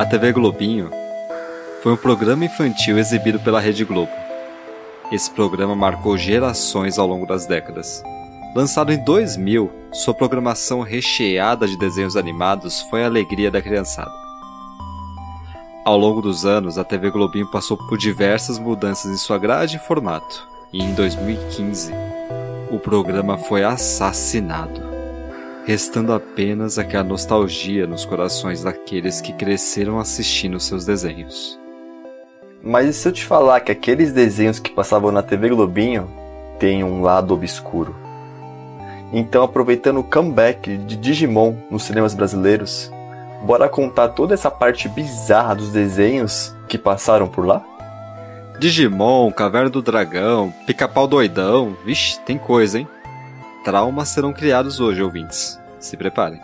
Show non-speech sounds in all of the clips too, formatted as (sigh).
A TV Globinho foi um programa infantil exibido pela Rede Globo. Esse programa marcou gerações ao longo das décadas. Lançado em 2000, sua programação recheada de desenhos animados foi a alegria da criançada. Ao longo dos anos, a TV Globinho passou por diversas mudanças em sua grade e formato, e em 2015, o programa foi assassinado, restando apenas aquela nostalgia nos corações daqueles que cresceram assistindo seus desenhos. Mas e se eu te falar que aqueles desenhos que passavam na TV Globinho têm um lado obscuro? Então, aproveitando o comeback de Digimon nos cinemas brasileiros, bora contar toda essa parte bizarra dos desenhos que passaram por lá? Digimon, Caverna do Dragão, Pica-Pau Doidão, vixe, tem coisa, hein? Traumas serão criados hoje, ouvintes. Se preparem.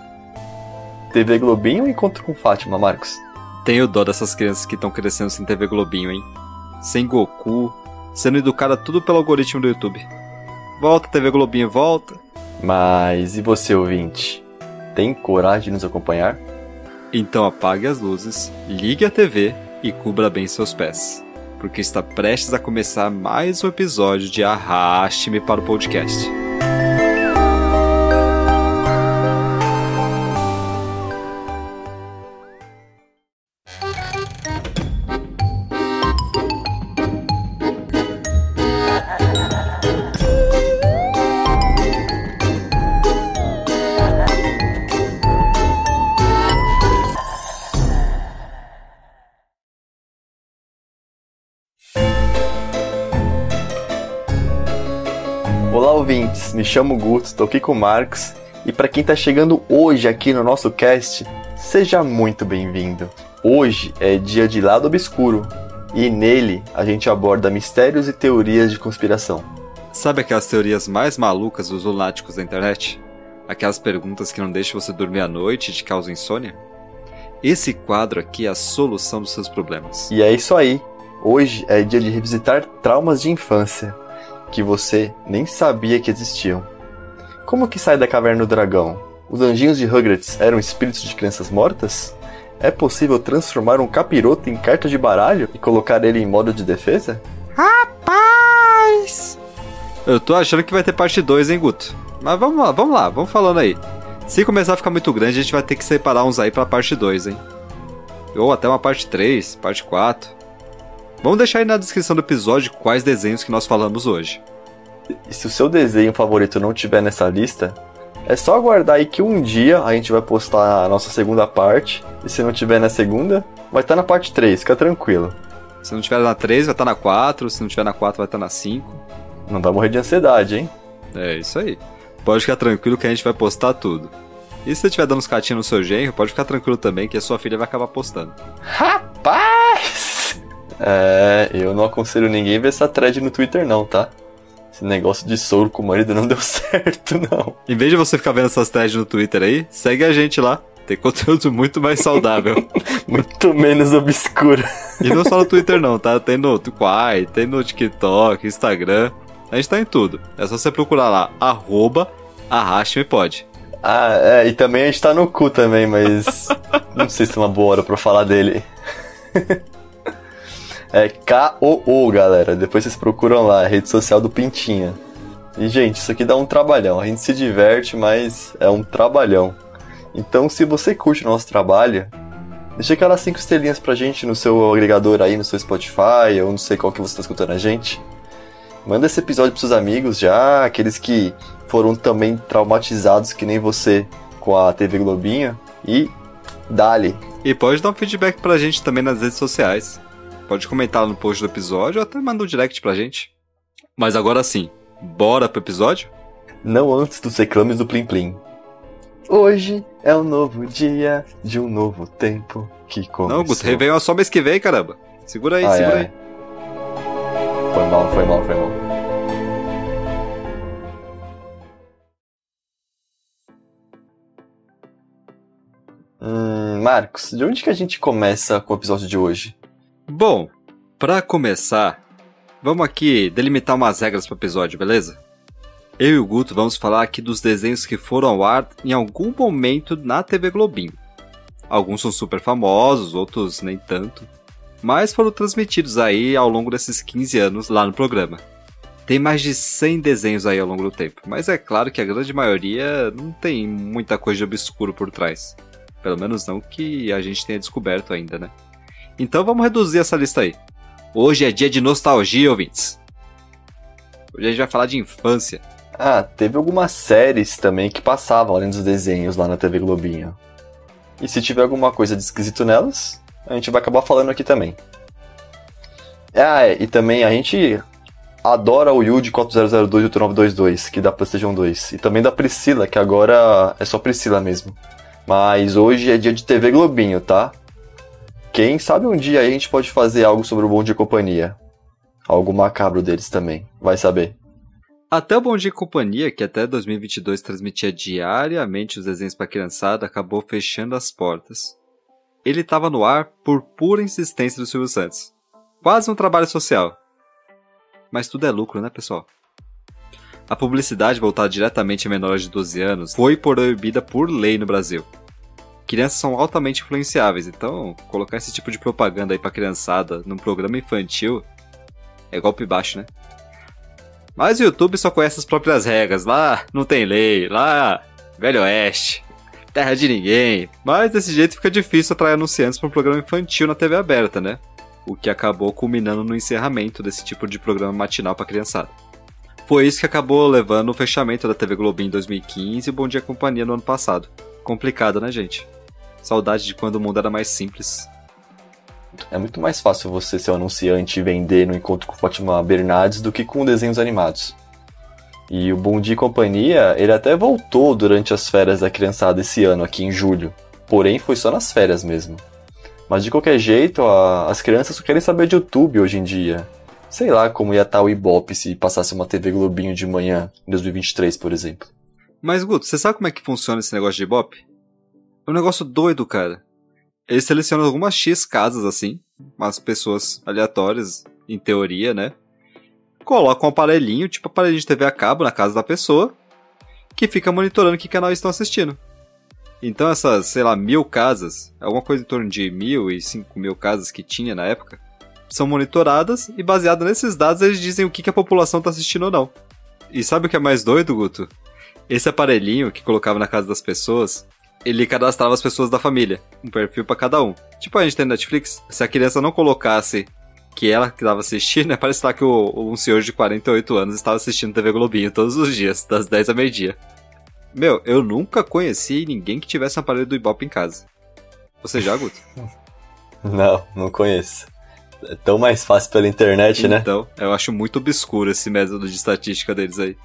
TV Globinho ou Encontro com Fátima, Marcos? Tenho dó dessas crianças que estão crescendo sem TV Globinho, hein? Sem Goku, sendo educada tudo pelo algoritmo do YouTube. Volta, TV Globinho, volta. Mas e você, ouvinte? Tem coragem de nos acompanhar? Então apague as luzes, ligue a TV e cubra bem seus pés. Porque está prestes a começar mais um episódio de Arraste-me para o Podcast. Chamo Guto, estou aqui com o Marcos. E para quem está chegando hoje aqui no nosso cast, seja muito bem-vindo. Hoje é dia de Lado Obscuro e nele a gente aborda mistérios e teorias de conspiração. Sabe aquelas teorias mais malucas dos lunáticos da internet? Aquelas perguntas que não deixam você dormir à noite e te causam insônia? Esse quadro aqui é a solução dos seus problemas. E é isso aí. Hoje é dia de revisitar traumas de infância que você nem sabia que existiam. Como que sai da caverna do dragão? Os anjinhos de Rugrats eram espíritos de crianças mortas? É possível transformar um capiroto em carta de baralho e colocar ele em modo de defesa? Rapaz! Eu tô achando que vai ter parte 2, hein, Guto? Mas vamos lá, vamos lá, vamos falando aí. Se começar a ficar muito grande, a gente vai ter que separar uns aí pra parte 2, hein? Ou até uma parte 3, parte 4. Vamos deixar aí na descrição do episódio quais desenhos que nós falamos hoje. E se o seu desenho favorito não tiver nessa lista, é só aguardar aí que um dia a gente vai postar a nossa segunda parte. E se não tiver na segunda, vai estar na parte 3, fica tranquilo. Se não tiver na 3, vai estar na 4. Se não tiver na 4, vai estar na 5. Não vai morrer de ansiedade, hein? É isso aí. Pode ficar tranquilo que a gente vai postar tudo. E se você estiver dando uns catinhos no seu genro, pode ficar tranquilo também que a sua filha vai acabar postando. Rapaz! É, eu não aconselho ninguém ver essa thread no Twitter não, tá? Esse negócio de soro com o marido não (laughs) deu certo, não. Em vez de você ficar vendo essas threads no Twitter aí, segue a gente lá. Tem conteúdo (laughs) muito mais saudável. (laughs) Muito menos obscuro. e não só no Twitter não, tá? Tem no Quai, tem no TikTok, Instagram. A gente tá em tudo. É só você procurar lá, arroba arraste-me-pode. Ah, é, e também a gente tá no cu também, mas não sei se é uma boa hora pra falar dele. É K-O-O, galera. Depois vocês procuram lá, rede social do Pintinha. E, gente, isso aqui dá um trabalhão. A gente se diverte, mas é um trabalhão. Então, se você curte o nosso trabalho, deixa aquelas 5 estrelinhas pra gente no seu agregador aí, no seu Spotify, ou não sei qual que você tá escutando a gente. Manda esse episódio pros seus amigos já, aqueles que foram também traumatizados que nem você com a TV Globinho. E dale. E pode dar um feedback pra gente também nas redes sociais. Pode comentar lá no post do episódio ou até manda um direct pra gente. Mas agora sim, bora pro episódio? Não antes dos reclames do Plim Plim. Hoje é um novo dia de um novo tempo que começou. Não, Guto, Réveillon é só mês que vem, caramba. Segura aí, Ai, segura ai. aí. Foi mal, foi mal, foi mal. Hum, Marcos, de onde que a gente começa com o episódio de hoje? Bom, pra começar, vamos aqui delimitar umas regras pro episódio, beleza? Eu e o Guto vamos falar aqui dos desenhos que foram ao ar em algum momento na TV Globinho. Alguns são super famosos, outros nem tanto. Mas foram transmitidos aí ao longo desses 15 anos lá no programa. Tem mais de 100 desenhos aí ao longo do tempo, mas é claro que a grande maioria não tem muita coisa de obscuro por trás. Pelo menos não que a gente tenha descoberto ainda, né? Então vamos reduzir essa lista aí. Hoje é dia de nostalgia, ouvintes. Hoje a gente vai falar de infância. Ah, teve algumas séries também que passavam além dos desenhos lá na TV Globinho. E se tiver alguma coisa de esquisito nelas, a gente vai acabar falando aqui também. Ah, é, e também a gente adora o Yuji 4002 e o 922, que dá PlayStation 2. E também da Priscila, que agora é só Priscila mesmo. Mas hoje é dia de TV Globinho, tá? Quem sabe um dia a gente pode fazer algo sobre o Bom Dia Companhia. Algo macabro deles também, vai saber. Até o Bom Dia Companhia, que até 2022 transmitia diariamente os desenhos para criançada, acabou fechando as portas. Ele estava no ar por pura insistência do Silvio Santos. Quase um trabalho social. Mas tudo é lucro, né, pessoal? A publicidade voltada diretamente a menores de 12 anos foi proibida por lei no Brasil. Crianças são altamente influenciáveis, então colocar esse tipo de propaganda aí pra criançada num programa infantil é golpe baixo, né? Mas o YouTube só conhece as próprias regras. Lá não tem lei, lá Velho Oeste, terra de ninguém. Mas desse jeito fica difícil atrair anunciantes para um programa infantil na TV aberta, né? O que acabou culminando no encerramento desse tipo de programa matinal para criançada. Foi isso que acabou levando o fechamento da TV Globinho em 2015 e o Bom Dia Companhia no ano passado. Complicado, né, gente? Saudade de quando o mundo era mais simples. É muito mais fácil você ser um anunciante e vender no encontro com Fátima Bernardes do que com desenhos animados. E o Bom Dia Companhia, ele até voltou durante as férias da criançada esse ano, aqui em julho. Porém, foi só nas férias mesmo. Mas de qualquer jeito, a, as crianças só querem saber de YouTube hoje em dia. Sei lá como ia estar o Ibope se passasse uma TV Globinho de manhã, em 2023, por exemplo. Mas, Guto, você sabe como é que funciona esse negócio de Ibope? É um negócio doido, cara. Eles selecionam algumas X casas, assim, umas pessoas aleatórias, em teoria, né? Colocam um aparelhinho, tipo aparelhinho de TV a cabo, na casa da pessoa, que fica monitorando que canal estão assistindo. Então essas, sei lá, mil casas, alguma coisa em torno de mil e cinco mil casas que tinha na época, são monitoradas e baseado nesses dados eles dizem o que, que a população está assistindo ou não. E sabe o que é mais doido, Guto? Esse aparelhinho que colocava na casa das pessoas, ele cadastrava as pessoas da família, um perfil para cada um. Tipo a gente tem no Netflix, se a criança não colocasse que ela que estava assistindo, né, parece lá que o, um senhor de 48 anos estava assistindo TV Globinho todos os dias, (laughs) das 10 a meio-dia. Meu, eu nunca conheci ninguém que tivesse um aparelho do Ibope em casa. Você já, Guto? (laughs) Não, não conheço. É tão mais fácil pela internet, então, né? Então, eu acho muito obscuro esse método de estatística deles aí.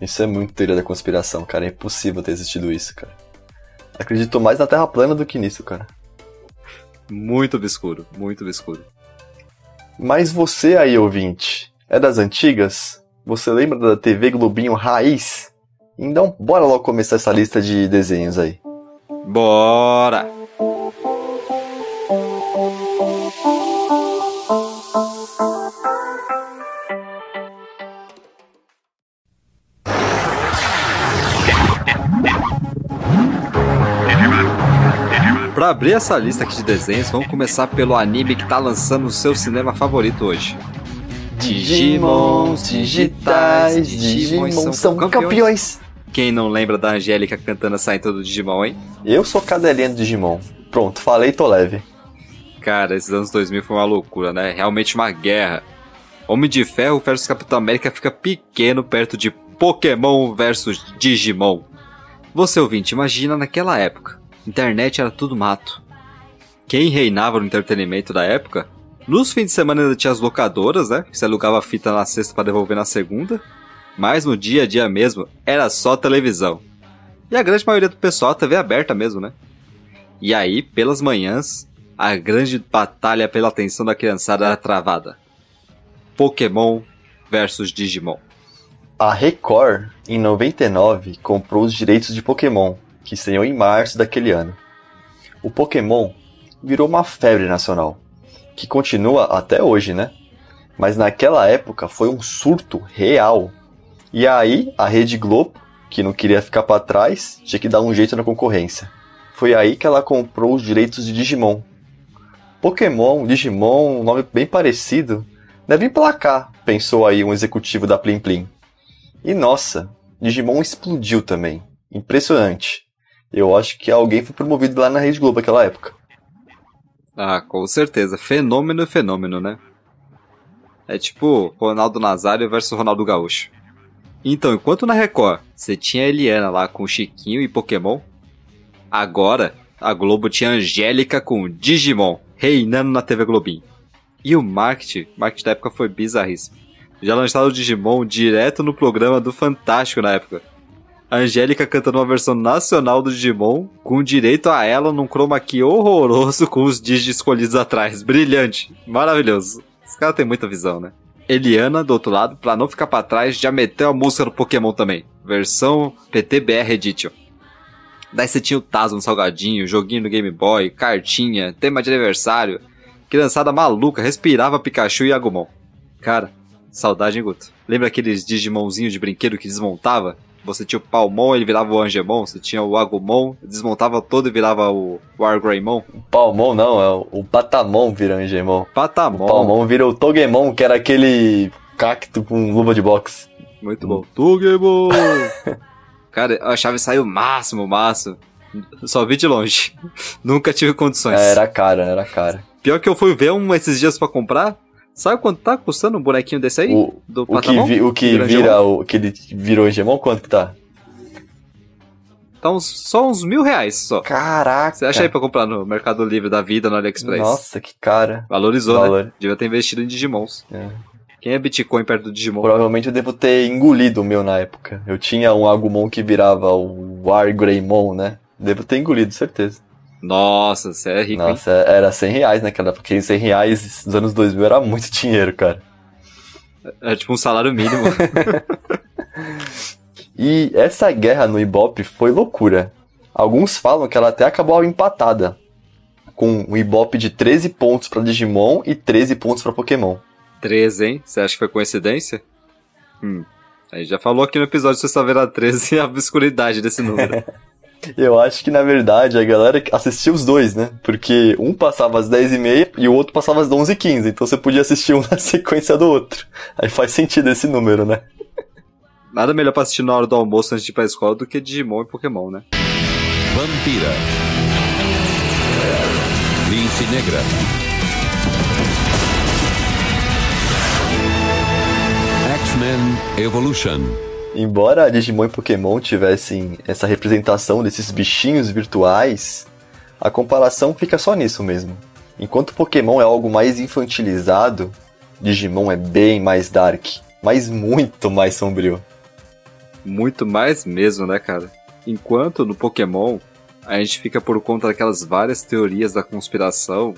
Isso é muito teoria da conspiração, cara. É impossível ter existido isso, cara. Acredito mais na Terra plana do que nisso, cara. Muito obscuro, muito obscuro. Mas você aí, ouvinte, é das antigas? Você lembra da TV Globinho Raiz? Então, bora logo começar essa lista de desenhos aí. Bora! Para abrir essa lista aqui de desenhos, vamos começar pelo anime que tá lançando o seu cinema favorito hoje. Digimons digitais, Digimons são, são campeões. campeões. Quem não lembra da Angélica cantando a saída do Digimon, hein? Eu sou cadelinha do Digimon. Pronto, falei, tô leve. Cara, esses anos 2000 foi uma loucura, né? Realmente uma guerra. Homem de Ferro versus Capitão América fica pequeno perto de Pokémon versus Digimon. Você ouvinte, imagina naquela época internet era tudo mato. Quem reinava no entretenimento da época? Nos fins de semana ainda tinha as locadoras, né? Você alugava a fita na sexta para devolver na segunda. Mas no dia a dia mesmo, era só televisão. E a grande maioria do pessoal, TV aberta mesmo, né? E aí, pelas manhãs, a grande batalha pela atenção da criançada era travada. Pokémon versus Digimon. A Record, em 99, comprou os direitos de Pokémon que estreou em março daquele ano. O Pokémon virou uma febre nacional, que continua até hoje, né? Mas naquela época foi um surto real. E aí a Rede Globo, que não queria ficar para trás, tinha que dar um jeito na concorrência. foi aí que ela comprou os direitos de Digimon. Pokémon, Digimon, um nome bem parecido, deve emplacar, pensou aí um executivo da Plim Plim. E nossa, Digimon explodiu também. Impressionante. Eu acho que alguém foi promovido lá na Rede Globo naquela época. Ah, com certeza. Fenômeno é fenômeno, né? É tipo Ronaldo Nazário versus Ronaldo Gaúcho. Então, enquanto na Record você tinha a Eliana lá com Chiquinho e Pokémon, agora a Globo tinha a Angélica com Digimon reinando na TV Globinho. E o marketing, marketing da época foi bizarríssimo. Já lançaram o Digimon direto no programa do Fantástico na época. A Angélica cantando uma versão nacional do Digimon, com direito a ela num chroma key horroroso com os Digi escolhidos atrás. Brilhante. Maravilhoso. Esse cara tem muita visão, né? Eliana, do outro lado, pra não ficar para trás, já meteu a música no Pokémon também. Versão PTBR Edition. Daí você tinha o Tazo no Salgadinho, joguinho no Game Boy, cartinha, tema de aniversário. Criançada maluca, respirava Pikachu e Agumon. Cara, saudade, hein, Guto? Lembra aqueles Digimonzinhos de brinquedo que desmontava? Você tinha o Palmon, ele virava o Angemon. Você tinha o Agumon, desmontava todo e virava o Wargreymon. O Palmon não, é o Patamon vira Angemon. Patamon. O Palmon vira o Togemon, que era aquele cacto com luva de boxe. Muito bom. Togemon! (laughs) Cara, isso aí o máximo, o máximo. Só vi de longe. (laughs) Nunca tive condições. É, era cara, era cara. Pior que eu fui ver um esses dias para comprar. Sabe quanto tá custando um bonequinho desse aí? O, do o que, vi, o que vira o que ele virou Gemon, quanto que tá? Tá uns, só uns mil reais só. Caraca! Você acha aí pra comprar no Mercado Livre da vida, no AliExpress? Nossa, que cara. Valorizou, né? Valor. né? Devia ter investido em Digimons. É. Quem é Bitcoin perto do Digimon? Provavelmente eu devo ter engolido o meu na época. Eu tinha um Agumon que virava o Wargreymon, né? Devo ter engolido, certeza. Nossa, você é rico, Nossa, era 100 reais naquela época. Porque 100 reais nos anos 2000 era muito dinheiro, cara. É tipo um salário mínimo. (laughs) (laughs) e essa guerra no Ibope foi loucura. Alguns falam que ela até acabou empatada. Com um Ibope de 13 pontos para Digimon e 13 pontos para Pokémon. 13, hein? Você acha que foi coincidência? Hum. A gente já falou aqui no episódio de Sexta-feira 13 a obscuridade desse número. (laughs) Eu acho que na verdade a galera assistia os dois, né? Porque um passava às 10h30 e o outro passava às 11h15. Então você podia assistir um (laughs) na sequência do outro. Aí faz sentido esse número, né? Nada melhor pra assistir na hora do almoço antes de ir pra escola do que Digimon e Pokémon, né? Vampira. Lince Negra. X-Men Evolution. Embora Digimon e Pokémon tivessem essa representação desses bichinhos virtuais, a comparação fica só nisso mesmo. Enquanto Pokémon é algo mais infantilizado, Digimon é bem mais dark, mas muito mais sombrio. Muito mais mesmo, né, cara? Enquanto no Pokémon a gente fica por conta daquelas várias teorias da conspiração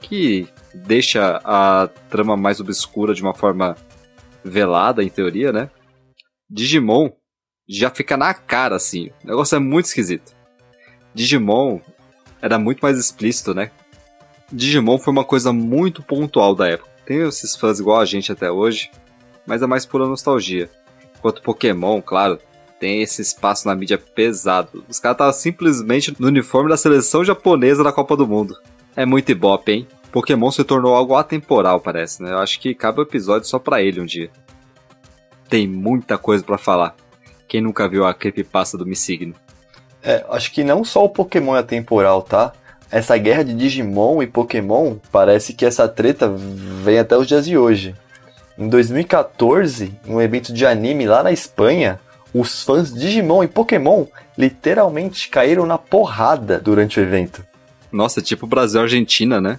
que deixa a trama mais obscura de uma forma velada, em teoria, né? Digimon já fica na cara, assim. O negócio é muito esquisito. Digimon era muito mais explícito, né? Digimon foi uma coisa muito pontual da época. Tem esses fãs igual a gente até hoje, mas é mais pura nostalgia. Enquanto Pokémon, claro, tem esse espaço na mídia pesado. Os caras estavam simplesmente no uniforme da seleção japonesa da Copa do Mundo. É muito ibope, hein? Pokémon se tornou algo atemporal, parece, né? Eu acho que cabe um episódio só pra ele um dia. Tem muita coisa para falar. Quem nunca viu a creepypasta do Missigno? É, acho que não só o Pokémon é atemporal, tá? Essa guerra de Digimon e Pokémon, parece que essa treta vem até os dias de hoje. Em 2014, em um evento de anime lá na Espanha, os fãs de Digimon e Pokémon literalmente caíram na porrada durante o evento. Nossa, tipo Brasil e Argentina, né?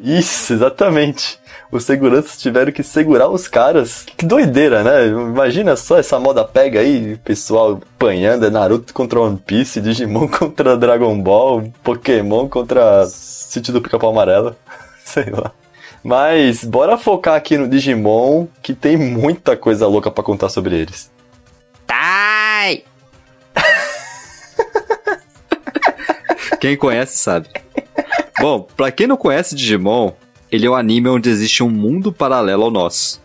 Isso, exatamente. Os seguranças tiveram que segurar os caras. Que doideira, né? Imagina só essa moda pega aí, pessoal apanhando, é Naruto contra One Piece, Digimon (laughs) contra Dragon Ball, Pokémon contra Sítio do Pica-Pau Amarelo. (laughs) Sei lá. Mas bora focar aqui no Digimon, que tem muita coisa louca para contar sobre eles. Tai! Quem conhece sabe. Bom, pra quem não conhece Digimon, ele é um anime onde existe um mundo paralelo ao nosso.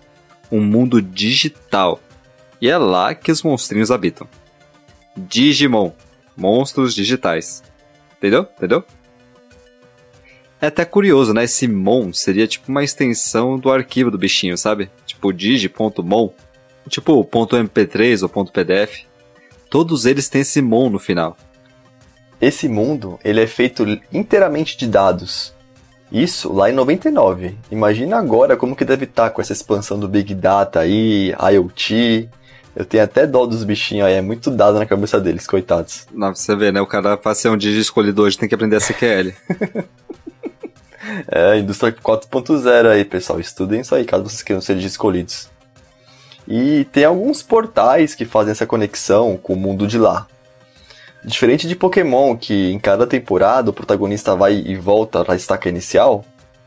Um mundo digital. E é lá que os monstrinhos habitam. Digimon. Monstros digitais. Entendeu? Entendeu? É até curioso, né? Esse mon seria tipo uma extensão do arquivo do bichinho, sabe? Tipo digi.mon. Tipo .mp3 ou .pdf. Todos eles têm esse mon no final. Esse mundo, ele é feito inteiramente de dados. Isso lá em 99. Imagina agora como que deve estar tá com essa expansão do Big Data aí, IoT. Eu tenho até dó dos bichinhos aí, é muito dado na cabeça deles, coitados. Não, você vê, né? O cara, pra ser um digi escolhido hoje, tem que aprender a SQL. (laughs) é, indústria 4.0 aí, pessoal. Estudem isso aí, caso vocês queiram ser escolhidos. E tem alguns portais que fazem essa conexão com o mundo de lá. Diferente de Pokémon, que em cada temporada o protagonista vai e volta para a estaca inicial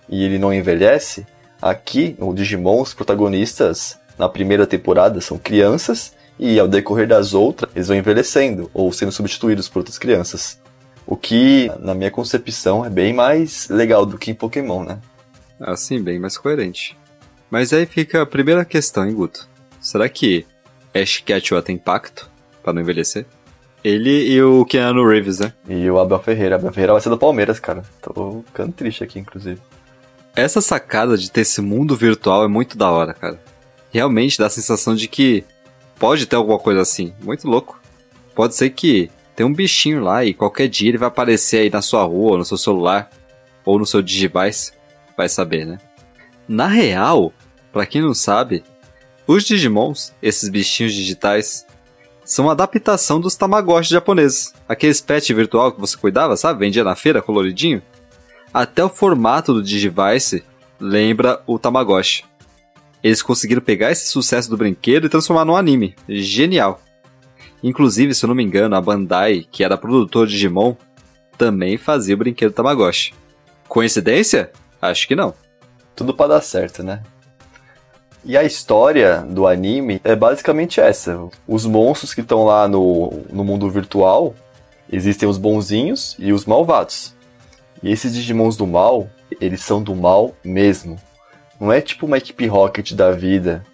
e ele não envelhece, aqui no Digimon os protagonistas na primeira temporada são crianças e ao decorrer das outras eles vão envelhecendo ou sendo substituídos por outras crianças. O que, na minha concepção, é bem mais legal do que em Pokémon, né? Assim, bem mais coerente. Mas aí fica a primeira questão, hein, Guto? Será que Ash Ketchum tem impacto para não envelhecer? Ele e o Keanu Reeves, né? E o Abel Ferreira. Abel Ferreira vai ser do Palmeiras, cara. Tô ficando triste aqui, inclusive. Essa sacada de ter esse mundo virtual é muito da hora, cara. Realmente dá a sensação de que pode ter alguma coisa assim. Muito louco. Pode ser que tem um bichinho lá e qualquer dia ele vai aparecer aí na sua rua, no seu celular, ou no seu Digivice. Vai saber, né? Na real, para quem não sabe, os Digimons, esses bichinhos digitais, são uma adaptação dos Tamagotchi japoneses. Aqueles pet virtual que você cuidava, sabe? Vendia na feira coloridinho. Até o formato do Digivice lembra o Tamagotchi. Eles conseguiram pegar esse sucesso do brinquedo e transformar num anime. Genial. Inclusive, se eu não me engano, a Bandai, que era produtor de Digimon, também fazia o brinquedo Tamagotchi. Coincidência? Acho que não. Tudo para dar certo, né? E a história do anime é basicamente essa. Os monstros que estão lá no, no mundo virtual, existem os bonzinhos e os malvados. E esses Digimons do mal, eles são do mal mesmo. Não é tipo uma equipe Rocket da vida.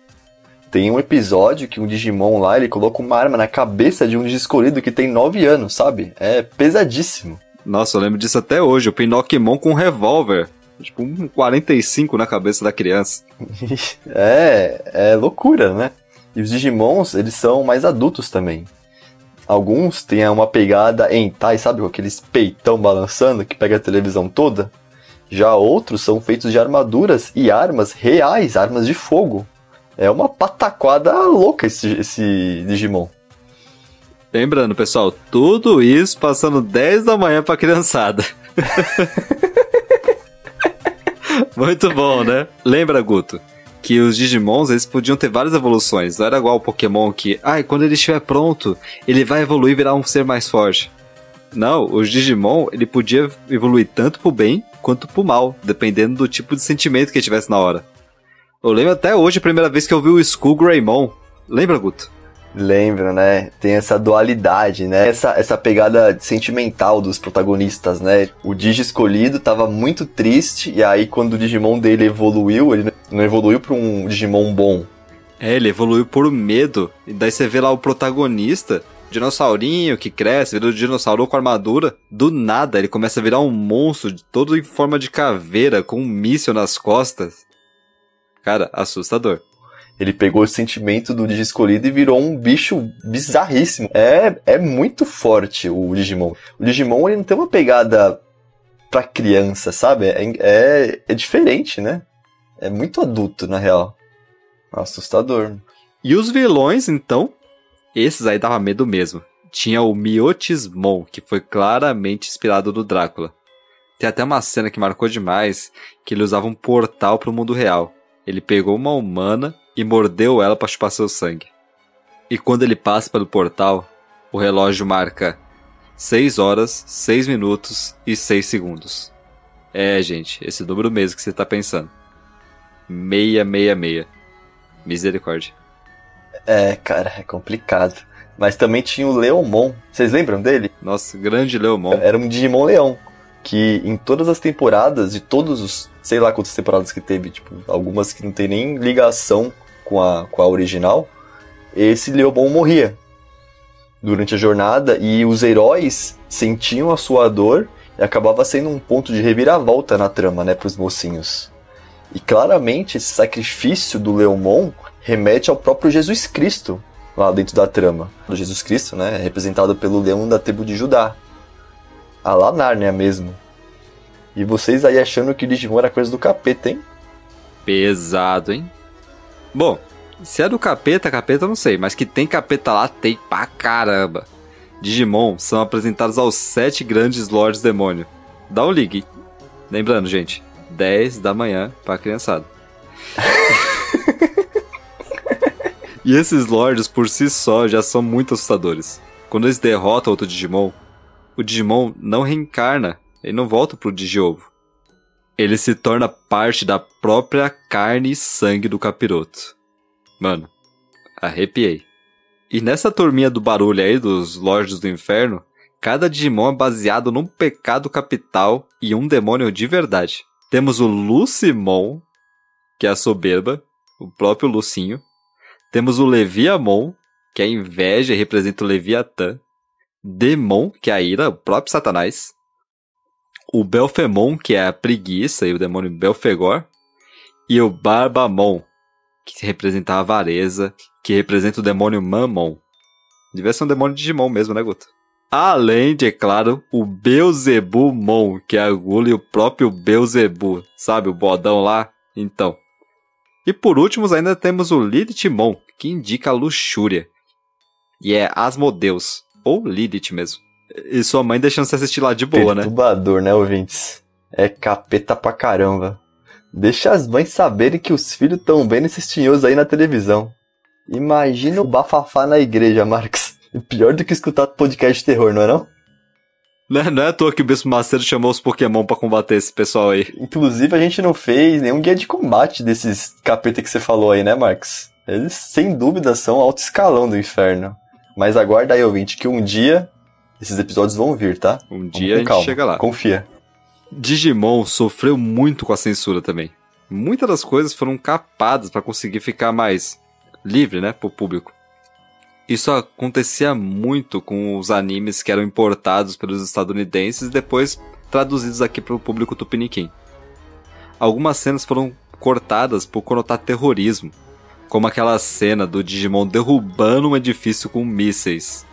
Tem um episódio que um Digimon lá, ele coloca uma arma na cabeça de um escolhido que tem 9 anos, sabe? É pesadíssimo. Nossa, eu lembro disso até hoje. O Pinocchimon com um revólver. Tipo, um 45 na cabeça da criança. (laughs) é, é loucura, né? E os Digimons, eles são mais adultos também. Alguns têm uma pegada em Tai, sabe? Com aqueles peitão balançando que pega a televisão toda. Já outros são feitos de armaduras e armas reais, armas de fogo. É uma pataquada louca esse, esse Digimon. Lembrando, pessoal, tudo isso passando 10 da manhã pra criançada. (laughs) Muito bom, né? Lembra, Guto? que os Digimons eles podiam ter várias evoluções. Não era igual o Pokémon que, ai, ah, quando ele estiver pronto, ele vai evoluir e virar um ser mais forte. Não, os Digimon ele podia evoluir tanto pro bem quanto pro mal, dependendo do tipo de sentimento que ele tivesse na hora. Eu lembro até hoje a primeira vez que eu vi o Skull Greymon. Lembra, Guto? Lembro, né? Tem essa dualidade, né? Essa, essa pegada sentimental dos protagonistas, né? O Digi escolhido tava muito triste, e aí quando o Digimon dele evoluiu, ele não evoluiu pra um Digimon bom. É, ele evoluiu por medo. E daí você vê lá o protagonista, dinossaurinho que cresce, vira o dinossauro com armadura. Do nada, ele começa a virar um monstro, todo em forma de caveira, com um míssil nas costas. Cara, assustador. Ele pegou o sentimento do Digi escolhido e virou um bicho bizarríssimo. É, é muito forte o Digimon. O Digimon ele não tem uma pegada pra criança, sabe? É, é, é diferente, né? É muito adulto, na real. Assustador. E os vilões, então? Esses aí dava medo mesmo. Tinha o Miotismon, que foi claramente inspirado no Drácula. Tem até uma cena que marcou demais, que ele usava um portal para o mundo real. Ele pegou uma humana e mordeu ela para chupar seu sangue. E quando ele passa pelo portal, o relógio marca 6 horas, 6 minutos e 6 segundos. É, gente, esse número mesmo que você tá pensando. 666. Misericórdia. É, cara, é complicado. Mas também tinha o Leomon. Vocês lembram dele? Nossa, grande Leomon. Era um Digimon Leão. Que em todas as temporadas, de todos os. sei lá quantas temporadas que teve, tipo, algumas que não tem nem ligação com a, com a original, esse Leobon morria durante a jornada e os heróis sentiam a sua dor e acabava sendo um ponto de reviravolta na trama, né, pros mocinhos. E claramente esse sacrifício do Leomon remete ao próprio Jesus Cristo lá dentro da trama. Do Jesus Cristo, né, representado pelo leão da tribo de Judá. A lá Nárnia mesmo. E vocês aí achando que o Digimon era coisa do capeta, hein? Pesado, hein? Bom, se é do capeta, capeta eu não sei, mas que tem capeta lá, tem pra caramba. Digimon são apresentados aos sete grandes Lords Demônio. Dá o ligue. Lembrando, gente, 10 da manhã pra criançada. (laughs) e esses Lords por si só já são muito assustadores. Quando eles derrotam outro Digimon, o Digimon não reencarna, ele não volta pro Digiovo. Ele se torna parte da própria carne e sangue do capiroto. Mano, arrepiei. E nessa turminha do barulho aí dos Lords do Inferno, cada Digimon é baseado num pecado capital e um demônio de verdade. Temos o Lucimon, que é a soberba, o próprio Lucinho. Temos o Leviamon, que é a inveja e representa o Leviatã. Demon, que é a ira, o próprio Satanás. O Belfemon, que é a preguiça e o demônio Belfegor. E o Barbamon, que representa a avareza, que representa o demônio Mammon. Devia ser um demônio de Digimon mesmo, né, Guto? Além de, é claro, o Beelzebumon, que agulha o próprio Beelzebu, sabe, o bodão lá? Então. E por último, ainda temos o Lilithmon, que indica a luxúria. E é Asmodeus, ou Lilith mesmo. E sua mãe deixando se assistir lá de boa, né? Perturbador, né, ouvintes? É capeta pra caramba. Deixa as mães saberem que os filhos estão vendo esses tinhosos aí na televisão. Imagina o bafafá na igreja, Marcos. (laughs) Pior do que escutar podcast de terror, não é não? Não é, não é à toa que o Bispo Macedo chamou os Pokémon para combater esse pessoal aí. Inclusive, a gente não fez nenhum guia de combate desses capeta que você falou aí, né, Marcos? Eles, sem dúvida, são alto escalão do inferno. Mas aguarda aí, ouvinte, que um dia esses episódios vão vir, tá? Um Vamos dia a gente calma. chega lá. Confia. Digimon sofreu muito com a censura também. Muitas das coisas foram capadas para conseguir ficar mais livre, né, pro público. Isso acontecia muito com os animes que eram importados pelos estadunidenses e depois traduzidos aqui para o público tupiniquim. Algumas cenas foram cortadas por conotar terrorismo, como aquela cena do Digimon derrubando um edifício com mísseis.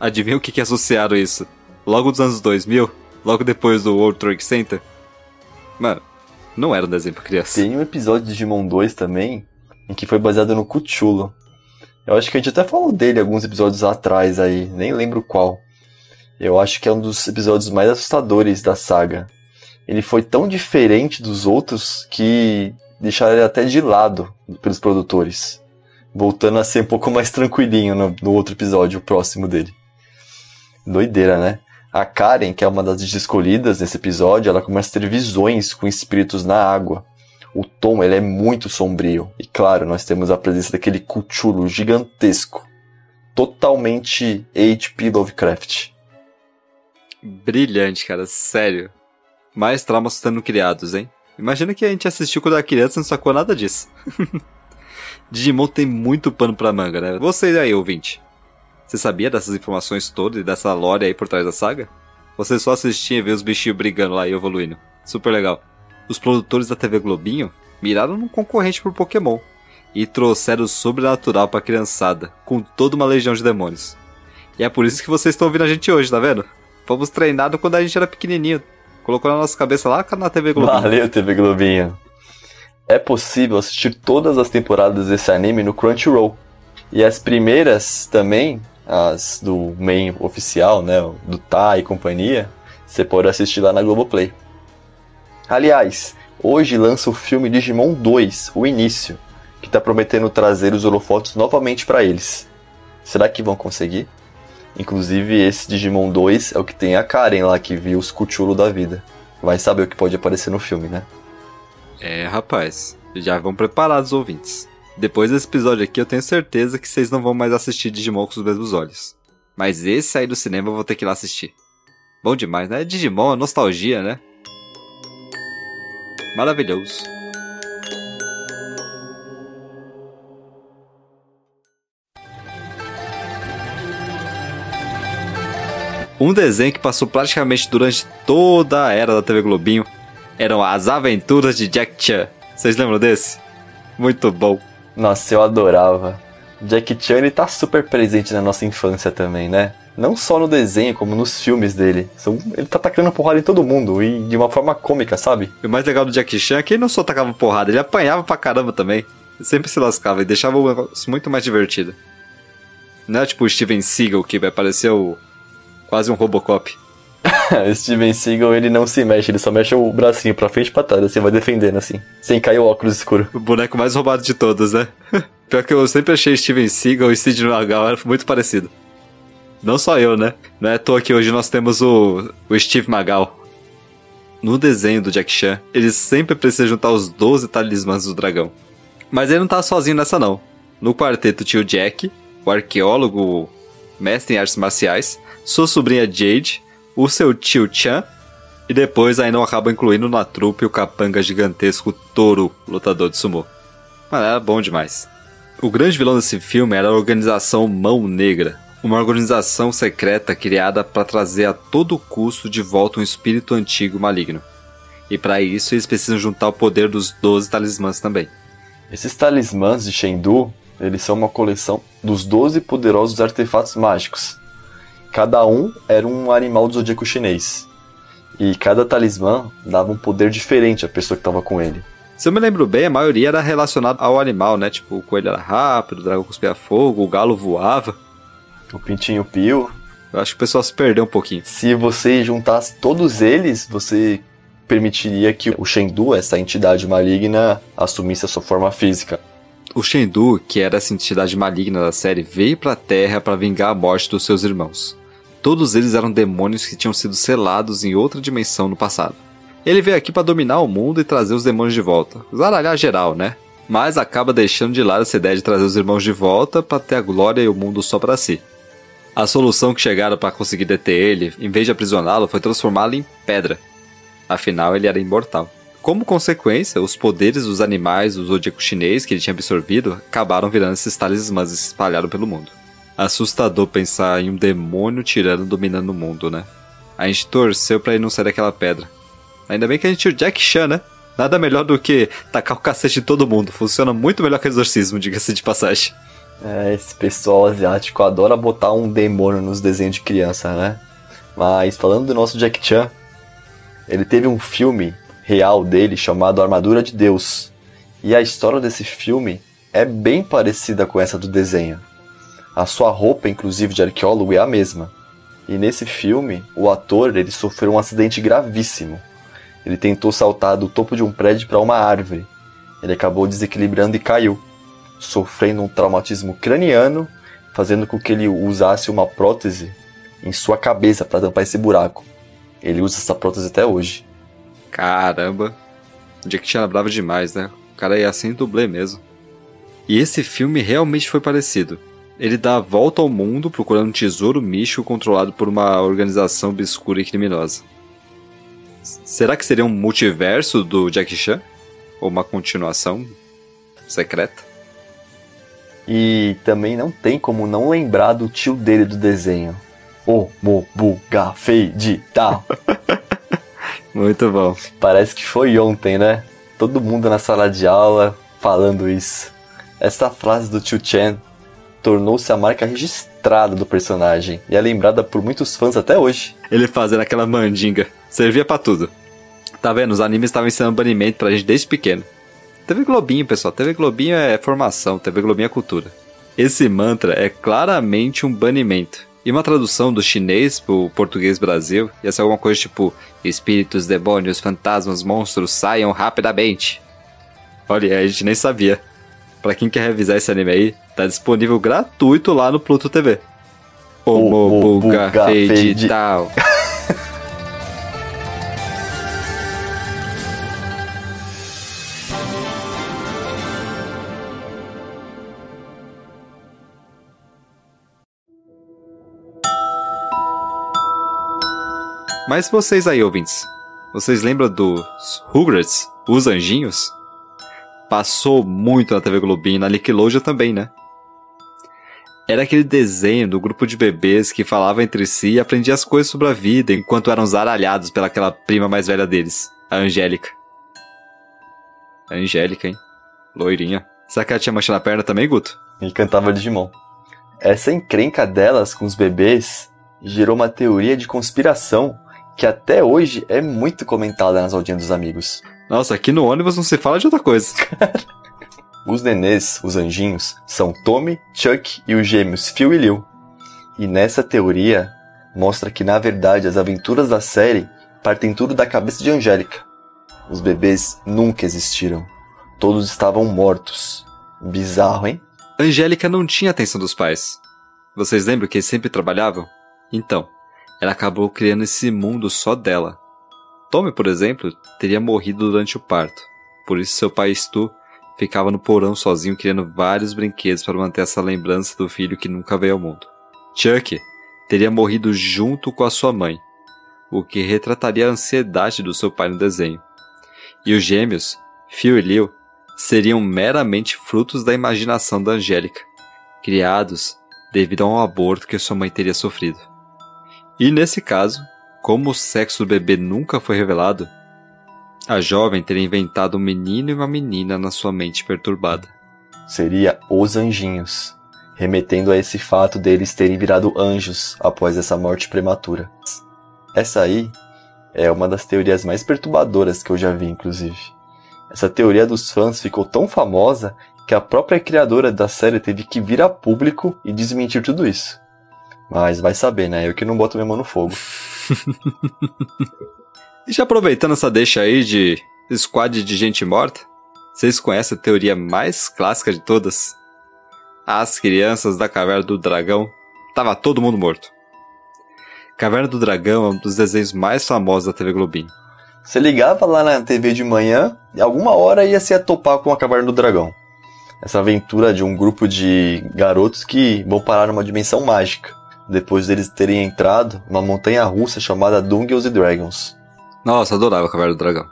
Adivinha o que, que associaram isso? Logo dos anos 2000, logo depois do World Trade Center? Mano, não era um desenho pra criança. Tem um episódio de Digimon 2 também, em que foi baseado no Cuchulo. Eu acho que a gente até falou dele alguns episódios atrás aí, nem lembro qual. Eu acho que é um dos episódios mais assustadores da saga. Ele foi tão diferente dos outros que deixaram ele até de lado pelos produtores. Voltando a ser um pouco mais tranquilinho no, no outro episódio, o próximo dele. Doideira, né? A Karen, que é uma das escolhidas nesse episódio, ela começa a ter visões com espíritos na água. O tom ele é muito sombrio. E claro, nós temos a presença daquele cuchulo gigantesco. Totalmente H.P. Lovecraft. Brilhante, cara, sério. Mais traumas sendo criados, hein? Imagina que a gente assistiu quando era criança e não sacou nada disso. (laughs) Digimon tem muito pano pra manga, né? Você aí, ouvinte. Você sabia dessas informações todas e dessa lore aí por trás da saga? Você só assistia e vê os bichinhos brigando lá e evoluindo. Super legal os produtores da TV Globinho miraram num concorrente por Pokémon e trouxeram o sobrenatural pra criançada, com toda uma legião de demônios. E é por isso que vocês estão ouvindo a gente hoje, tá vendo? Fomos treinados quando a gente era pequenininho. Colocou na nossa cabeça lá na TV Globinho. Valeu, TV Globinho. É possível assistir todas as temporadas desse anime no Crunchyroll. E as primeiras também, as do main oficial, né, do Tai e companhia, você pode assistir lá na Globoplay. Aliás, hoje lança o filme Digimon 2, o início, que está prometendo trazer os holofotes novamente para eles. Será que vão conseguir? Inclusive, esse Digimon 2 é o que tem a Karen lá que viu os Cuchulo da vida. Vai saber o que pode aparecer no filme, né? É, rapaz. Já vão preparados, ouvintes. Depois desse episódio aqui, eu tenho certeza que vocês não vão mais assistir Digimon com os mesmos olhos. Mas esse aí do cinema eu vou ter que ir lá assistir. Bom demais, né? Digimon, nostalgia, né? maravilhoso. Um desenho que passou praticamente durante toda a era da TV Globinho eram as aventuras de Jack Chan. Vocês lembram desse? Muito bom. Nossa, eu adorava. Jack Chan ele tá super presente na nossa infância também, né? Não só no desenho, como nos filmes dele. Ele tá tacando porrada em todo mundo e de uma forma cômica, sabe? E o mais legal do Jack Chan é que ele não só tacava porrada, ele apanhava pra caramba também. Ele sempre se lascava e deixava o negócio muito mais divertido. Não é tipo o Steven Seagal que o, quase um Robocop. (laughs) Steven Seagal, ele não se mexe, ele só mexe o bracinho pra frente e pra trás, assim, vai defendendo, assim. Sem cair o óculos escuro. O boneco mais roubado de todos, né? (laughs) Pior que eu sempre achei Steven Seagal e Sidney Magal muito parecido. Não só eu, né? Não é à toa que hoje nós temos o, o Steve Magal. No desenho do Jack Chan, ele sempre precisa juntar os 12 talismãs do dragão. Mas ele não tá sozinho nessa não. No quarteto tinha o Jack, o arqueólogo, mestre em artes marciais, sua sobrinha Jade, o seu tio Chan, e depois ainda acaba incluindo na trupe o capanga gigantesco Touro, lutador de sumô. Mas era bom demais. O grande vilão desse filme era a organização Mão Negra, uma organização secreta criada para trazer a todo custo de volta um espírito antigo maligno. E para isso eles precisam juntar o poder dos 12 talismãs também. Esses talismãs de Shendu, eles são uma coleção dos 12 poderosos artefatos mágicos. Cada um era um animal do zodíaco chinês. E cada talismã dava um poder diferente à pessoa que estava com ele. Se eu me lembro bem, a maioria era relacionada ao animal, né? Tipo, o coelho era rápido, o dragão cuspia fogo, o galo voava. O pintinho pio. Eu acho que o pessoal se perdeu um pouquinho. Se você juntasse todos eles, você permitiria que o Shendu, essa entidade maligna, assumisse a sua forma física. O Shendu, que era essa entidade maligna da série, veio pra Terra para vingar a morte dos seus irmãos. Todos eles eram demônios que tinham sido selados em outra dimensão no passado. Ele veio aqui para dominar o mundo e trazer os demônios de volta. Zaralhar geral, né? Mas acaba deixando de lado essa ideia de trazer os irmãos de volta para ter a glória e o mundo só para si. A solução que chegaram para conseguir deter ele, em vez de aprisioná-lo, foi transformá-lo em pedra. Afinal, ele era imortal. Como consequência, os poderes dos animais do zodíaco chinês que ele tinha absorvido acabaram virando esses talismãs e se espalharam pelo mundo. Assustador pensar em um demônio tirano dominando o mundo, né? A gente torceu para ele não sair daquela pedra. Ainda bem que a gente tinha o Jack Chan, né? Nada melhor do que tacar o cacete de todo mundo. Funciona muito melhor que exorcismo, diga-se de passagem. É, esse pessoal asiático adora botar um demônio nos desenhos de criança, né? Mas falando do nosso Jack Chan, ele teve um filme real dele chamado Armadura de Deus. E a história desse filme é bem parecida com essa do desenho. A sua roupa, inclusive de arqueólogo, é a mesma. E nesse filme, o ator ele sofreu um acidente gravíssimo ele tentou saltar do topo de um prédio para uma árvore. Ele acabou desequilibrando e caiu, sofrendo um traumatismo craniano, fazendo com que ele usasse uma prótese em sua cabeça para tampar esse buraco. Ele usa essa prótese até hoje. Caramba. Jack Chan bravo demais, né? O cara ia sem dublê mesmo. E esse filme realmente foi parecido. Ele dá a volta ao mundo procurando um tesouro místico controlado por uma organização obscura e criminosa. Será que seria um multiverso do Jackie Chan? Ou uma continuação secreta? E também não tem como não lembrar do tio dele do desenho. O Mobuga Feijita. (laughs) Muito bom. Parece que foi ontem, né? Todo mundo na sala de aula falando isso. Essa frase do tio Chen tornou-se a marca registrada do personagem e é lembrada por muitos fãs até hoje. Ele fazendo aquela mandinga. Servia para tudo. Tá vendo? Os animes estavam ensinando banimento pra gente desde pequeno. TV Globinho, pessoal. TV Globinho é formação, TV Globinho é cultura. Esse mantra é claramente um banimento. E uma tradução do chinês pro português Brasil ia ser alguma coisa tipo: Espíritos, demônios, fantasmas, monstros saiam rapidamente. Olha, a gente nem sabia. Pra quem quer revisar esse anime aí, tá disponível gratuito lá no Pluto TV. Omobuga Fade tal. (laughs) Mas vocês aí, ouvintes, vocês lembram dos Rugrats, os anjinhos? Passou muito na TV Globinho e na Nickelodeon também, né? Era aquele desenho do grupo de bebês que falava entre si e aprendia as coisas sobre a vida enquanto eram zaralhados pelaquela prima mais velha deles, a Angélica. A Angélica, hein? Loirinha. Será que ela tinha mancha na perna também, Guto? E cantava Digimon. Essa encrenca delas com os bebês gerou uma teoria de conspiração que até hoje é muito comentada nas audiências dos amigos. Nossa, aqui no ônibus não se fala de outra coisa. (laughs) Os nenês, os anjinhos, são Tommy, Chuck e os gêmeos Phil e Lil. E nessa teoria, mostra que na verdade as aventuras da série partem tudo da cabeça de Angélica. Os bebês nunca existiram. Todos estavam mortos. Bizarro, hein? Angélica não tinha atenção dos pais. Vocês lembram que eles sempre trabalhavam? Então, ela acabou criando esse mundo só dela. Tommy, por exemplo, teria morrido durante o parto. Por isso seu pai Stu ficava no porão sozinho criando vários brinquedos para manter essa lembrança do filho que nunca veio ao mundo. Chuck teria morrido junto com a sua mãe, o que retrataria a ansiedade do seu pai no desenho. E os gêmeos, Phil e Lil, seriam meramente frutos da imaginação da Angélica, criados devido a um aborto que sua mãe teria sofrido. E nesse caso, como o sexo do bebê nunca foi revelado, a jovem teria inventado um menino e uma menina na sua mente perturbada. Seria os anjinhos, remetendo a esse fato deles terem virado anjos após essa morte prematura. Essa aí é uma das teorias mais perturbadoras que eu já vi, inclusive. Essa teoria dos fãs ficou tão famosa que a própria criadora da série teve que vir a público e desmentir tudo isso. Mas vai saber, né? Eu que não boto minha mão no fogo. (laughs) E já aproveitando essa deixa aí de squad de gente morta, vocês conhecem a teoria mais clássica de todas? As crianças da Caverna do Dragão. Tava todo mundo morto. Caverna do Dragão é um dos desenhos mais famosos da TV Globinho. Você ligava lá na TV de manhã e alguma hora ia se atopar com a Caverna do Dragão. Essa aventura de um grupo de garotos que vão parar numa dimensão mágica, depois deles terem entrado numa montanha russa chamada Dungeons and Dragons. Nossa, adorava Caverna do Dragão.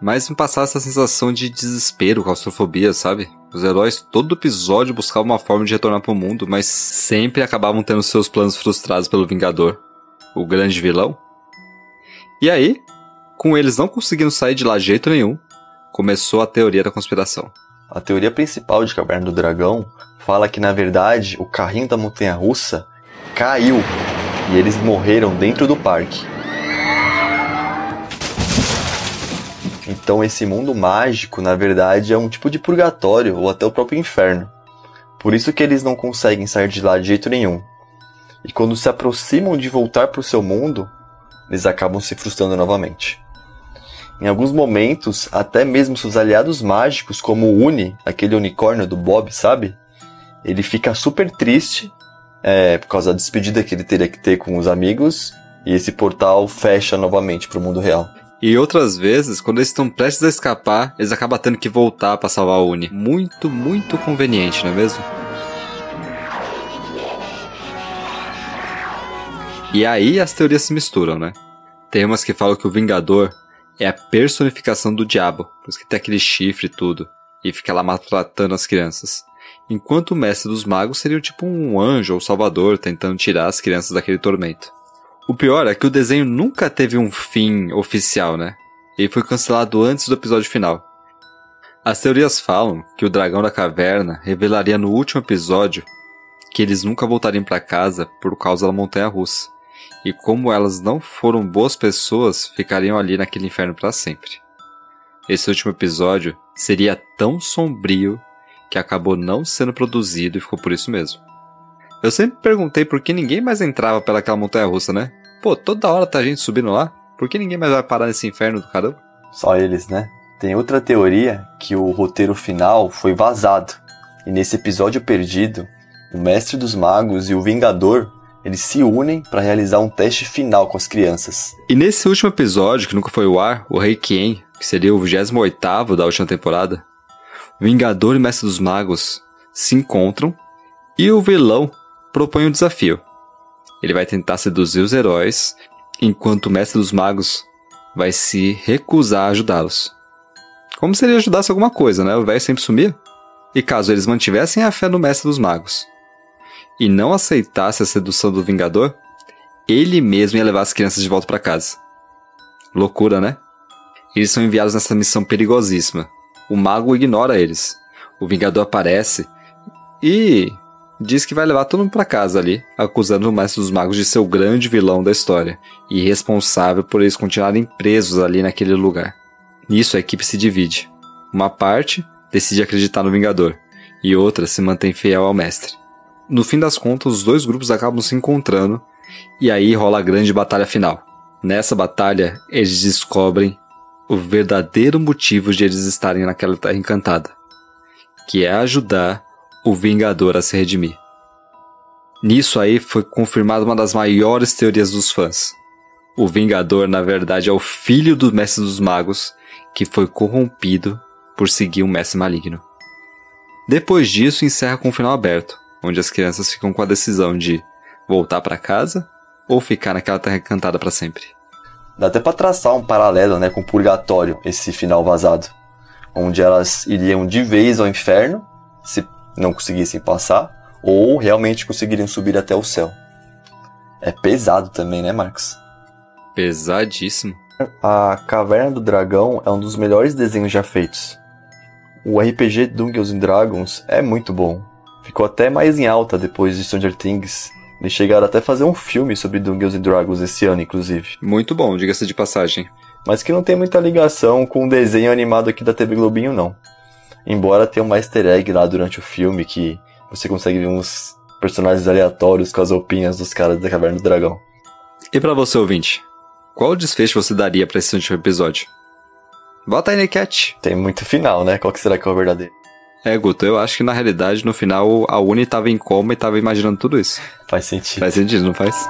Mas me passava essa sensação de desespero, claustrofobia, sabe? Os heróis todo episódio buscavam uma forma de retornar pro mundo, mas sempre acabavam tendo seus planos frustrados pelo Vingador, o grande vilão. E aí, com eles não conseguindo sair de lá de jeito nenhum, começou a teoria da conspiração. A teoria principal de Caverna do Dragão fala que na verdade o carrinho da montanha russa caiu e eles morreram dentro do parque. Então esse mundo mágico, na verdade, é um tipo de purgatório ou até o próprio inferno. Por isso que eles não conseguem sair de lá de jeito nenhum. E quando se aproximam de voltar para o seu mundo, eles acabam se frustrando novamente. Em alguns momentos, até mesmo seus aliados mágicos, como o Uni, aquele unicórnio do Bob, sabe? Ele fica super triste é, por causa da despedida que ele teria que ter com os amigos, e esse portal fecha novamente para o mundo real. E outras vezes, quando eles estão prestes a escapar, eles acabam tendo que voltar para salvar o Uni. Muito, muito conveniente, não é mesmo? E aí as teorias se misturam, né? Tem umas que falam que o Vingador é a personificação do diabo, por isso que tem aquele chifre e tudo, e fica lá maltratando as crianças. Enquanto o mestre dos magos seria tipo um anjo ou salvador tentando tirar as crianças daquele tormento. O pior é que o desenho nunca teve um fim oficial, né? Ele foi cancelado antes do episódio final. As teorias falam que o dragão da caverna revelaria no último episódio que eles nunca voltariam para casa por causa da montanha russa. E como elas não foram boas pessoas, ficariam ali naquele inferno para sempre. Esse último episódio seria tão sombrio que acabou não sendo produzido e ficou por isso mesmo. Eu sempre perguntei por que ninguém mais entrava pelaquela montanha russa, né? Pô, toda hora tá gente subindo lá. Por que ninguém mais vai parar nesse inferno do caramba? Só eles, né? Tem outra teoria que o roteiro final foi vazado. E nesse episódio perdido, o Mestre dos Magos e o Vingador eles se unem para realizar um teste final com as crianças. E nesse último episódio, que nunca foi o ar, o Rei Kien, que seria o 28 da última temporada, o Vingador e o Mestre dos Magos se encontram e o vilão propõe um desafio. Ele vai tentar seduzir os heróis, enquanto o Mestre dos Magos vai se recusar a ajudá-los. Como se ele ajudasse alguma coisa, né? O velho sempre sumia. E caso eles mantivessem a fé no Mestre dos Magos, e não aceitasse a sedução do Vingador, ele mesmo ia levar as crianças de volta para casa. Loucura, né? Eles são enviados nessa missão perigosíssima. O mago ignora eles. O Vingador aparece e diz que vai levar todo mundo para casa ali, acusando o Mestre dos Magos de ser o grande vilão da história e responsável por eles continuarem presos ali naquele lugar. Nisso a equipe se divide. Uma parte decide acreditar no Vingador e outra se mantém fiel ao Mestre. No fim das contas, os dois grupos acabam se encontrando e aí rola a grande batalha final. Nessa batalha, eles descobrem o verdadeiro motivo de eles estarem naquela terra encantada, que é ajudar o Vingador a se redimir. Nisso aí foi confirmada uma das maiores teorias dos fãs. O Vingador, na verdade, é o filho do Mestre dos Magos que foi corrompido por seguir um mestre maligno. Depois disso, encerra com um final aberto, onde as crianças ficam com a decisão de voltar para casa ou ficar naquela terra encantada para sempre. Dá até para traçar um paralelo, né, com o purgatório, esse final vazado, onde elas iriam de vez ao inferno, se não conseguissem passar, ou realmente conseguiriam subir até o céu. É pesado também, né, Marcos? Pesadíssimo. A Caverna do Dragão é um dos melhores desenhos já feitos. O RPG Dungeons and Dragons é muito bom. Ficou até mais em alta depois de Stranger Things. Eles chegaram até a fazer um filme sobre Dungeons and Dragons esse ano, inclusive. Muito bom, diga-se de passagem. Mas que não tem muita ligação com o desenho animado aqui da TV Globinho, não. Embora tenha um easter egg lá durante o filme que você consegue ver uns personagens aleatórios com as roupinhas dos caras da Caverna do Dragão. E para você, ouvinte? Qual desfecho você daria para esse último episódio? Bota aí na enquete. Tem muito final, né? Qual que será que é o verdadeiro? É, Guto, eu acho que na realidade, no final, a Uni tava em coma e tava imaginando tudo isso. Faz sentido. Faz sentido, não faz?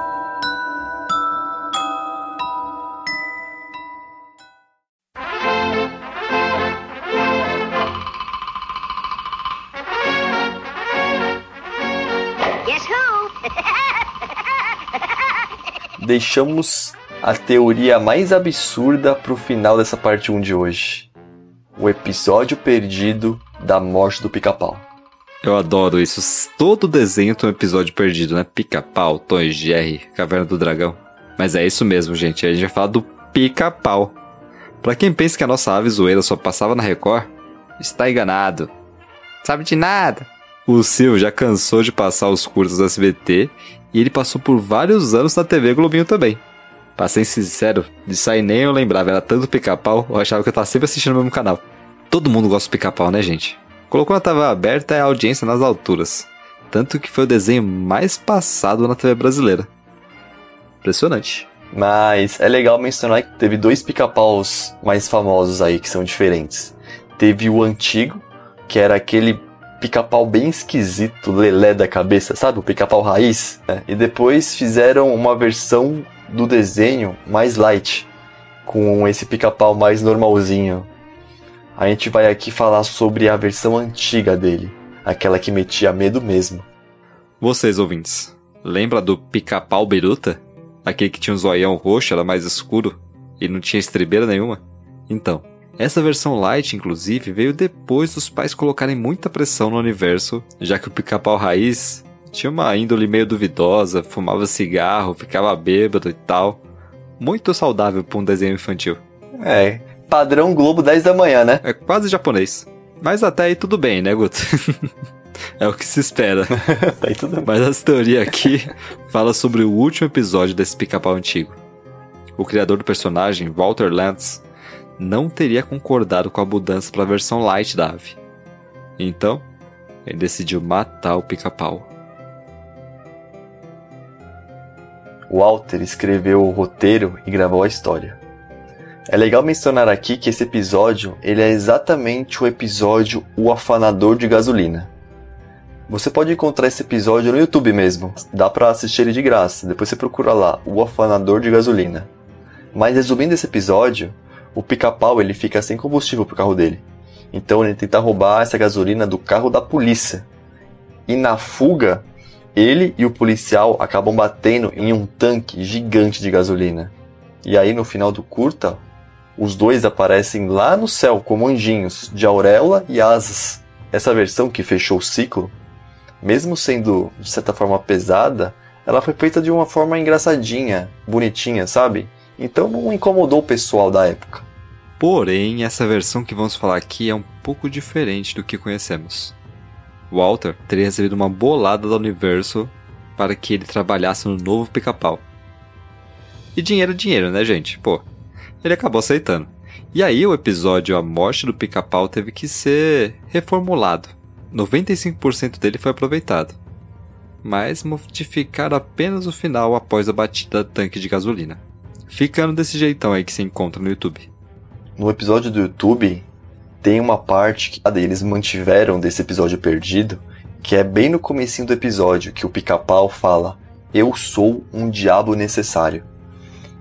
Deixamos a teoria mais absurda pro final dessa parte 1 de hoje. O episódio perdido da morte do pica-pau. Eu adoro isso. Todo desenho tem um episódio perdido, né? Pica-pau, Tom Jerry, Caverna do Dragão. Mas é isso mesmo, gente. A gente vai falar do pica-pau. Pra quem pensa que a nossa ave zoeira só passava na Record, está enganado. Sabe de nada. O Silvio já cansou de passar os cursos do SBT e ele passou por vários anos na TV Globinho também. Pra ser sincero, disso aí nem eu lembrava, era tanto pica-pau, eu achava que eu tava sempre assistindo o mesmo canal. Todo mundo gosta do pica-pau, né, gente? Colocou na TV aberta é a audiência nas alturas. Tanto que foi o desenho mais passado na TV brasileira. Impressionante. Mas é legal mencionar que teve dois pica-paus mais famosos aí que são diferentes. Teve o antigo, que era aquele pica-pau bem esquisito, lelé da cabeça, sabe? O pica-pau raiz. Né? E depois fizeram uma versão do desenho mais light, com esse pica-pau mais normalzinho. A gente vai aqui falar sobre a versão antiga dele, aquela que metia medo mesmo. Vocês, ouvintes, lembra do pica-pau Beruta? Aquele que tinha um zoião roxo, era mais escuro e não tinha estrebeira nenhuma? Então, essa versão light, inclusive, veio depois dos pais colocarem muita pressão no universo, já que o pica-pau raiz tinha uma índole meio duvidosa, fumava cigarro, ficava bêbado e tal. Muito saudável para um desenho infantil. É, padrão Globo 10 da manhã, né? É quase japonês. Mas até aí tudo bem, né, Guto? (laughs) é o que se espera. (laughs) aí tudo bem. Mas essa teoria aqui (laughs) fala sobre o último episódio desse pica-pau antigo. O criador do personagem, Walter Lantz, não teria concordado com a mudança para a versão light da ave. Então, ele decidiu matar o pica-pau. Walter escreveu o roteiro e gravou a história. É legal mencionar aqui que esse episódio ele é exatamente o episódio O Afanador de Gasolina. Você pode encontrar esse episódio no YouTube mesmo, dá para assistir ele de graça, depois você procura lá, O Afanador de Gasolina. Mas resumindo esse episódio, o pica-pau ele fica sem combustível pro carro dele. Então ele tenta roubar essa gasolina do carro da polícia. E na fuga, ele e o policial acabam batendo em um tanque gigante de gasolina. E aí no final do curta, os dois aparecem lá no céu como anjinhos, de auréola e asas. Essa versão que fechou o ciclo mesmo sendo de certa forma pesada, ela foi feita de uma forma engraçadinha, bonitinha, sabe? Então não incomodou o pessoal da época. Porém, essa versão que vamos falar aqui é um pouco diferente do que conhecemos. Walter teria recebido uma bolada da Universo para que ele trabalhasse no novo pica-pau. E dinheiro é dinheiro, né, gente? Pô, ele acabou aceitando. E aí o episódio A Morte do Pica-Pau teve que ser reformulado. 95% dele foi aproveitado. Mas modificaram apenas o final após a batida do tanque de gasolina. Ficando desse jeitão aí que se encontra no YouTube. No episódio do YouTube, tem uma parte que eles mantiveram desse episódio perdido, que é bem no comecinho do episódio, que o pica-pau fala: Eu sou um diabo necessário.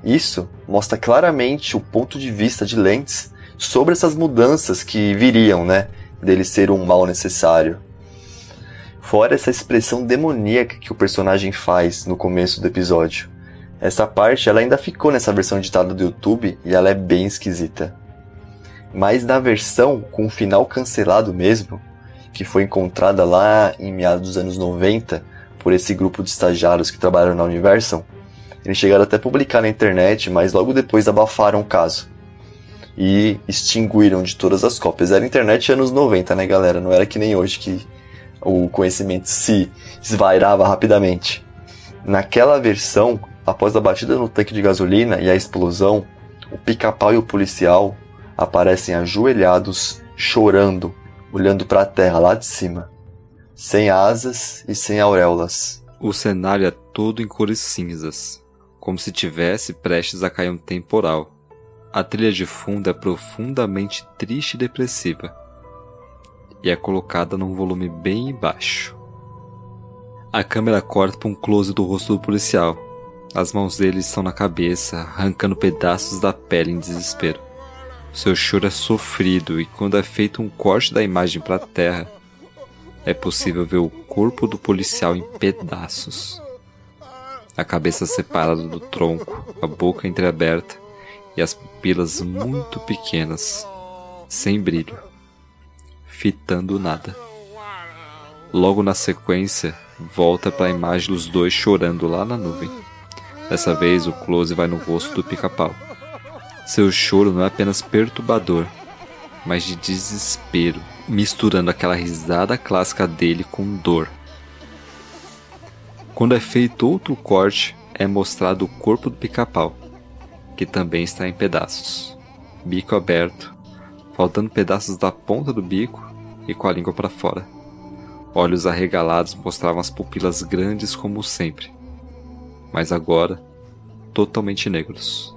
Isso mostra claramente o ponto de vista de Lentz sobre essas mudanças que viriam, né? Dele ser um mal necessário. Fora essa expressão demoníaca que o personagem faz no começo do episódio. Essa parte ela ainda ficou nessa versão editada do YouTube e ela é bem esquisita. Mas na versão com o final cancelado mesmo, que foi encontrada lá em meados dos anos 90 por esse grupo de estagiários que trabalharam na Universal, eles chegaram até a publicar na internet, mas logo depois abafaram o caso. E extinguiram de todas as cópias. Era internet anos 90, né, galera? Não era que nem hoje que o conhecimento se esvairava rapidamente. Naquela versão, após a batida no tanque de gasolina e a explosão, o pica-pau e o policial aparecem ajoelhados, chorando, olhando para a terra lá de cima, sem asas e sem auréolas. O cenário é todo em cores cinzas como se tivesse prestes a cair um temporal. A trilha de fundo é profundamente triste e depressiva, e é colocada num volume bem baixo. A câmera corta para um close do rosto do policial. As mãos dele estão na cabeça, arrancando pedaços da pele em desespero. Seu choro é sofrido e quando é feito um corte da imagem para a terra, é possível ver o corpo do policial em pedaços a cabeça separada do tronco, a boca entreaberta e as pupilas muito pequenas, sem brilho, fitando nada. Logo na sequência, volta para a imagem dos dois chorando lá na nuvem. Dessa vez, o close vai no rosto do pica-pau. Seu choro não é apenas perturbador, mas de desespero, misturando aquela risada clássica dele com dor. Quando é feito outro corte, é mostrado o corpo do pica-pau, que também está em pedaços, bico aberto, faltando pedaços da ponta do bico e com a língua para fora. Olhos arregalados mostravam as pupilas grandes como sempre, mas agora totalmente negros.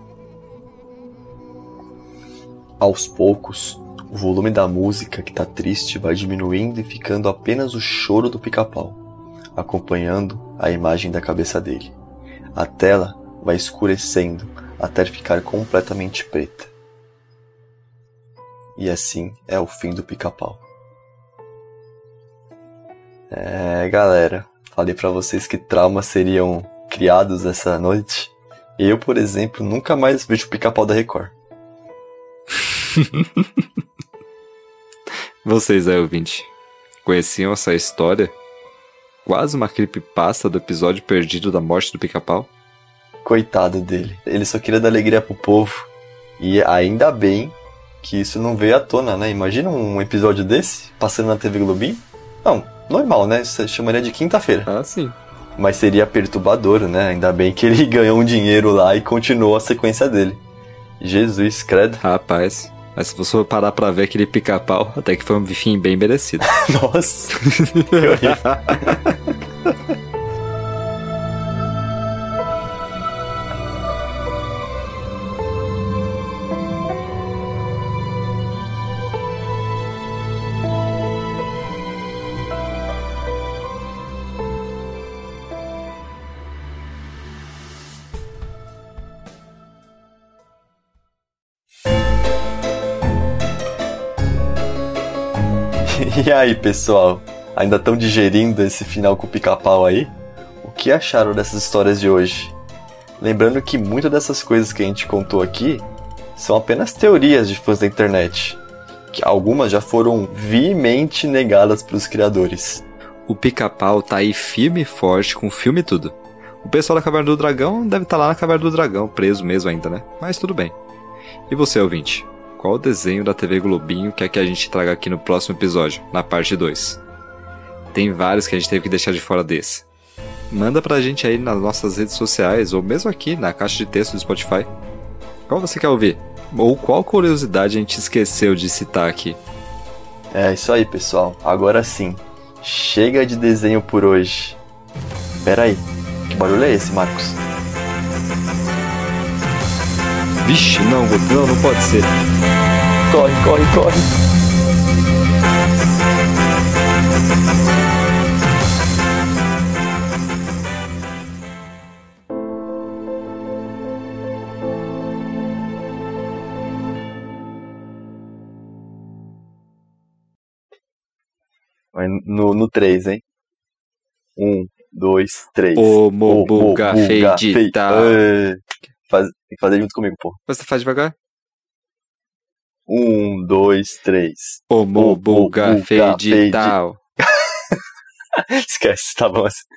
Aos poucos, o volume da música que está triste vai diminuindo e ficando apenas o choro do pica-pau acompanhando a imagem da cabeça dele. A tela vai escurecendo até ficar completamente preta. E assim é o fim do pica-pau. É, galera, falei para vocês que traumas seriam criados essa noite. Eu, por exemplo, nunca mais vejo o pica-pau da Record. (laughs) Vocês aí, ouvinte, conheciam essa história? quase uma creepypasta do episódio perdido da morte do pica-pau. Coitado dele. Ele só queria dar alegria pro povo. E ainda bem que isso não veio à tona, né? Imagina um episódio desse passando na TV Globinho. Não, normal, né? Você chamaria de quinta-feira. Ah, sim. Mas seria perturbador, né? Ainda bem que ele (laughs) ganhou um dinheiro lá e continuou a sequência dele. Jesus, credo. Rapaz. Mas se você parar pra ver aquele pica-pau, até que foi um fim bem merecido. (laughs) Nossa, que (laughs) horrível. E aí, pessoal? Ainda estão digerindo esse final com o pica-pau aí? O que acharam dessas histórias de hoje? Lembrando que muitas dessas coisas que a gente contou aqui são apenas teorias de fãs da internet, que algumas já foram veemente negadas pelos criadores. O pica-pau tá aí firme e forte com filme e tudo. O pessoal da Caverna do Dragão deve estar tá lá na Caverna do Dragão, preso mesmo ainda, né? Mas tudo bem. E você, ouvinte? Qual o desenho da TV Globinho quer que a gente traga aqui no próximo episódio, na parte 2? Tem vários que a gente teve que deixar de fora desse. Manda pra gente aí nas nossas redes sociais, ou mesmo aqui na caixa de texto do Spotify. Qual você quer ouvir? Ou qual curiosidade a gente esqueceu de citar aqui? É isso aí, pessoal. Agora sim. Chega de desenho por hoje. Pera aí. Que barulho é esse, Marcos? Vixe, não, não, não pode ser. Corre, corre, corre. No, no 3, hein? 1, 2, 3. Ô, Mobuga feidita. Faz, tem que fazer junto comigo, pô. Você faz devagar? 1, 2, 3. Ô, Mobuga feidita. (laughs) Esquece, tá bom assim.